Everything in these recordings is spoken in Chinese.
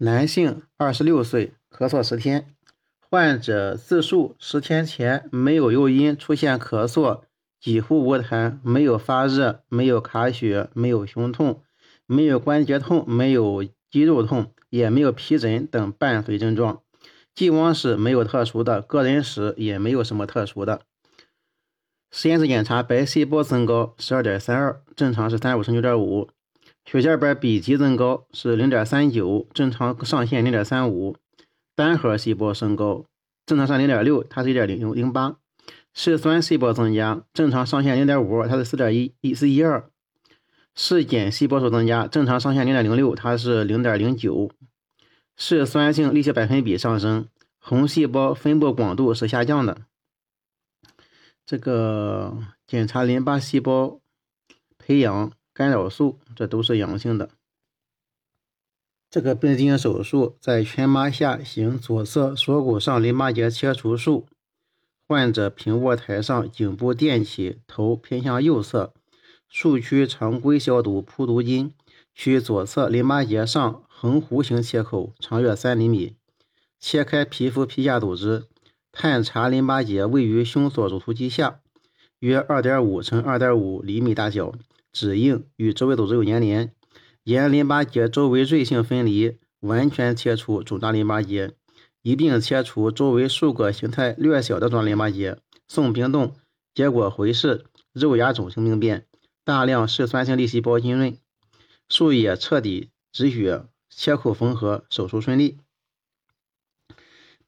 男性，二十六岁，咳嗽十天，患者自述十天前没有诱因出现咳嗽，几乎无痰，没有发热，没有卡血，没有胸痛，没有关节痛，没有肌肉痛，也没有皮疹等伴随症状。既往史没有特殊的，个人史也没有什么特殊的。实验室检查白细胞增高十二点三二，正常是三十五乘九点五。血小板比级增高是零点三九，正常上限零点三五。单核细胞升高，正常上零点六，它是一点零零八。嗜酸细胞增加，正常上限零点五，它是四点一一四一二。嗜碱细胞数增加，正常上限零点零六，它是零点零九。嗜酸性粒细胞百分比上升，红细胞分布广度是下降的。这个检查淋巴细胞培养干扰素，这都是阳性的。这个病进行手术，在全麻下行左侧锁骨上淋巴结切除术。患者平卧台上，颈部垫起，头偏向右侧。术区常规消毒铺毒巾，取左侧淋巴结上横弧形切口，长约三厘米，切开皮肤皮下组织。探查淋巴结位于胸锁乳突肌下，约二点五乘二点五厘米大小，指硬，与周围组织有粘连。沿淋巴结周围锐性分离，完全切除肿大淋巴结，一并切除周围数个形态略小的肿淋巴结。送冰冻，结果回视肉芽肿性病变，大量嗜酸性粒细胞浸润，术野彻底止血，切口缝合，手术顺利。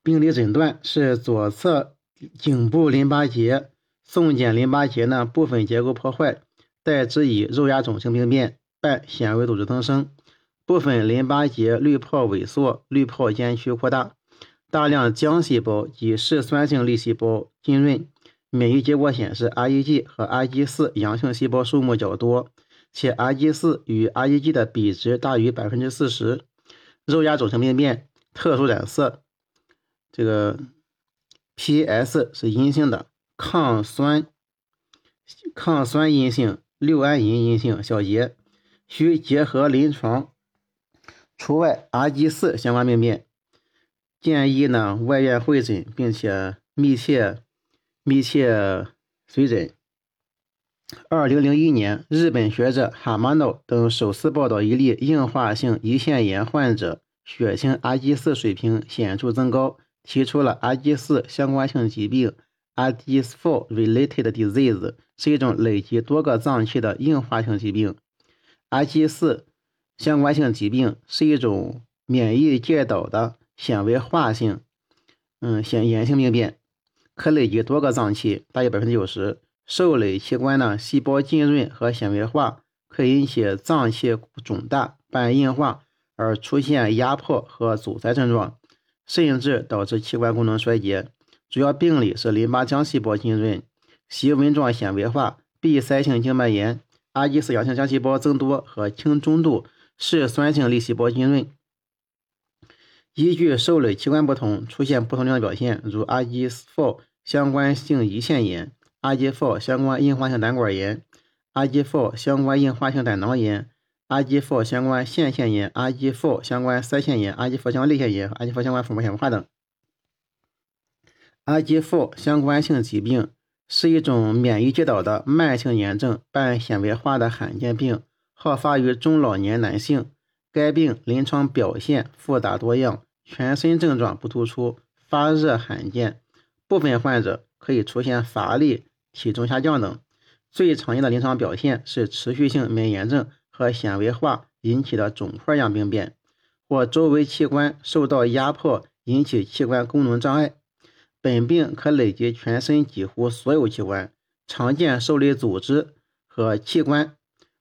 病理诊断是左侧颈部淋巴结送检淋巴结呢部分结构破坏，代之以肉芽肿性病变伴纤维组织增生，部分淋巴结滤泡萎缩，滤泡间区扩大，大量浆细胞及嗜酸性粒细胞浸润。免疫结果显示，REG 和 REG4 阳性细胞数目较多，且 REG4 与 REG 的比值大于百分之四十。肉芽肿性病变，特殊染色。这个 PS 是阴性的，抗酸抗酸阴性，六安银阴性，小结需结合临床，除外 RG4 相关病变，建议呢外院会诊，并且密切密切随诊。二零零一年，日本学者哈马诺等首次报道一例硬化性胰腺炎患者血清 RG4 水平显著增高。提出了 RG4 相关性疾病，RG4-related disease 是一种累及多个脏器的硬化性疾病。RG4 相关性疾病是一种免疫介导的纤维化性，嗯，显炎性病变，可累及多个脏器，大约百分之九十。受累器官呢，细胞浸润和纤维化，可引起脏器肿大伴硬化，而出现压迫和阻塞症状。甚至导致器官功能衰竭，主要病理是淋巴浆细胞浸润、细纹状纤维化、闭塞性静脉炎、阿基斯阳性浆细胞增多和轻中度嗜酸性粒细胞浸润。依据受累器官不同，出现不同量的表现，如 RG4 相关性胰腺炎、RG4 相关硬化性胆管炎、RG4 相关硬化性胆囊炎。RG4 相关腺腺炎、RG4 相关腮腺炎、RG4 相关泪腺炎和 RG4 相关腹膜纤维化等。RG4 相关性疾病是一种免疫介导的慢性炎症伴纤维化的罕见病，好发于中老年男性。该病临床表现复杂多样，全身症状不突出，发热罕见，部分患者可以出现乏力、体重下降等。最常见的临床表现是持续性免炎症。和纤维化引起的肿块样病变，或周围器官受到压迫引起器官功能障碍。本病可累及全身几乎所有器官，常见受累组织和器官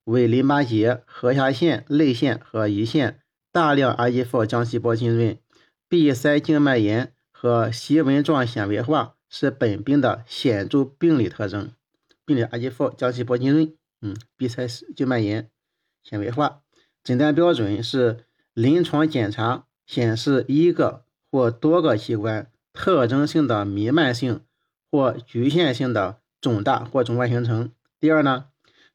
为淋巴结、颌下腺、泪腺和胰腺。大量 RG4 浆细胞浸润、闭塞静脉炎和细纹状纤维化是本病的显著病理特征。病理 RG4 浆细胞浸润，嗯，闭塞静脉炎。纤维化诊断标准是临床检查显示一个或多个器官特征性的弥漫性或局限性的肿大或肿块形成。第二呢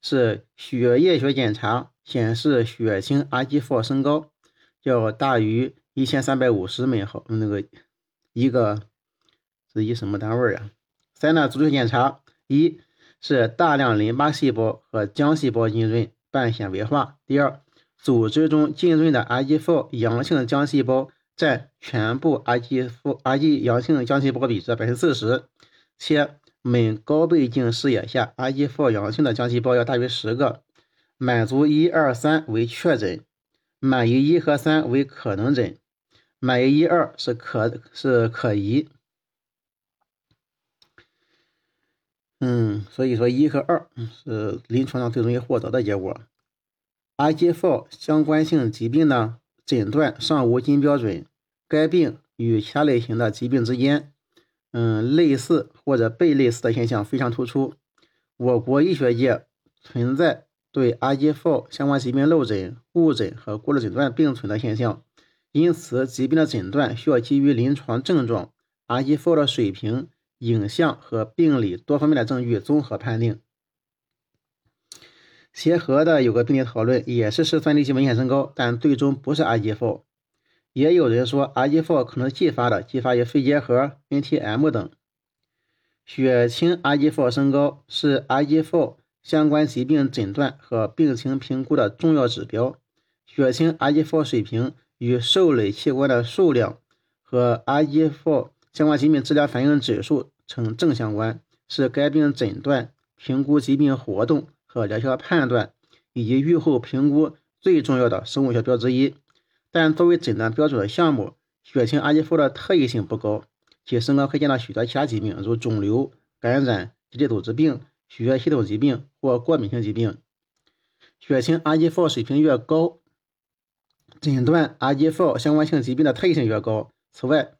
是血液学检查显示血清 rgf 升高，要大于一千三百五十每毫那个一个是一什么单位啊？三呢，组织检查一是大量淋巴细胞和浆细胞浸润半纤维化。第二，组织中浸润的 IgF 阳性浆细胞占全部 IgF Ig 阳性浆细胞比值百分之四十，且每高倍镜视野下 IgF 阳性的浆细胞要大于十个。满足一二三为确诊，满意一和三为可能诊，满意一二是可是可疑。嗯，所以说一和二是临床上最容易获得的结果。IgF 相关性疾病呢，诊断尚无金标准。该病与其他类型的疾病之间，嗯，类似或者被类似的现象非常突出。我国医学界存在。对 IgF 相关疾病漏诊、误诊和过度诊断并存的现象，因此疾病的诊断需要基于临床症状、IgF 的水平、影像和病理多方面的证据综合判定。协和的有个病例讨论，也是嗜酸离激酶线升高，但最终不是 IgF。也有人说 IgF 可能继发的，继发于肺结核、NTM 等。血清 IgF 升高是 IgF。相关疾病诊断和病情评估的重要指标，血清 IgF 水平与受累器官的数量和 IgF 相关疾病治疗反应指数呈正相关，是该病诊断、评估疾病活动和疗效判断以及预后评估最重要的生物学标之一。但作为诊断标准的项目，血清阿基夫的特异性不高，其升高可见到许多其他疾病，如肿瘤、感染、结缔组织病。血液系统疾病或过敏性疾病，血清阿基夫水平越高，诊断阿基夫相关性疾病的特异性越高。此外，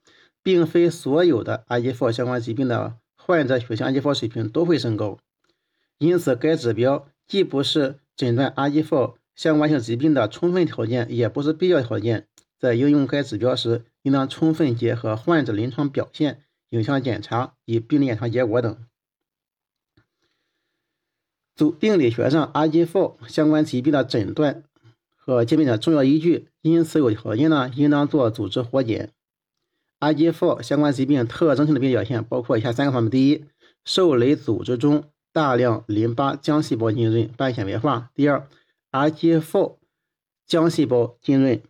并非所有的阿基夫相关疾病的患者血清阿基夫水平都会升高，因此该指标既不是诊断 IgF 相关性疾病的充分条件，也不是必要条件。在应用该指标时，应当充分结合患者临床表现、影像检查及病理检查结果等。组病理学上，IgF 相关疾病的诊断和鉴病的重要依据，因此有条件呢，应当做组织活检。IgF 相关疾病特征性的病表现包括以下三个方面：第一，受累组织中大量淋巴浆细胞浸润半纤维化；第二，IgF 浆细胞浸润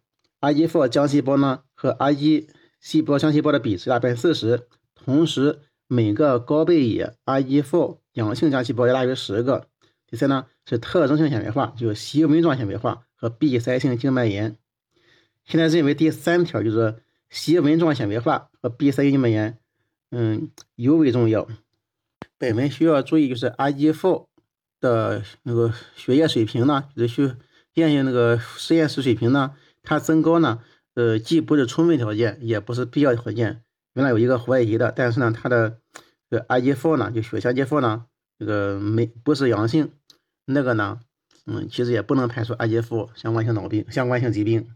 ，IgF 浆细胞呢和 Ig 细胞浆细胞的比值达百分之四十，同时每个高倍野 IgF 阳性浆细胞要大于十个。第三呢是特征性纤维化，就是细纹状纤维化和闭塞性静脉炎。现在认为第三条就是细纹状纤维化和闭塞性静脉炎，嗯，尤为重要。我们需要注意就是 IgF 的那个血液水平呢，就是去验验那个实验室水平呢，它增高呢，呃，既不是充分条件，也不是必要条件。原来有一个怀疑的，但是呢，它的这个 IgF 呢，就血清 IgF 呢，这个没不是阳性。那个呢，嗯，其实也不能排除 IgF 相关性脑病、相关性疾病。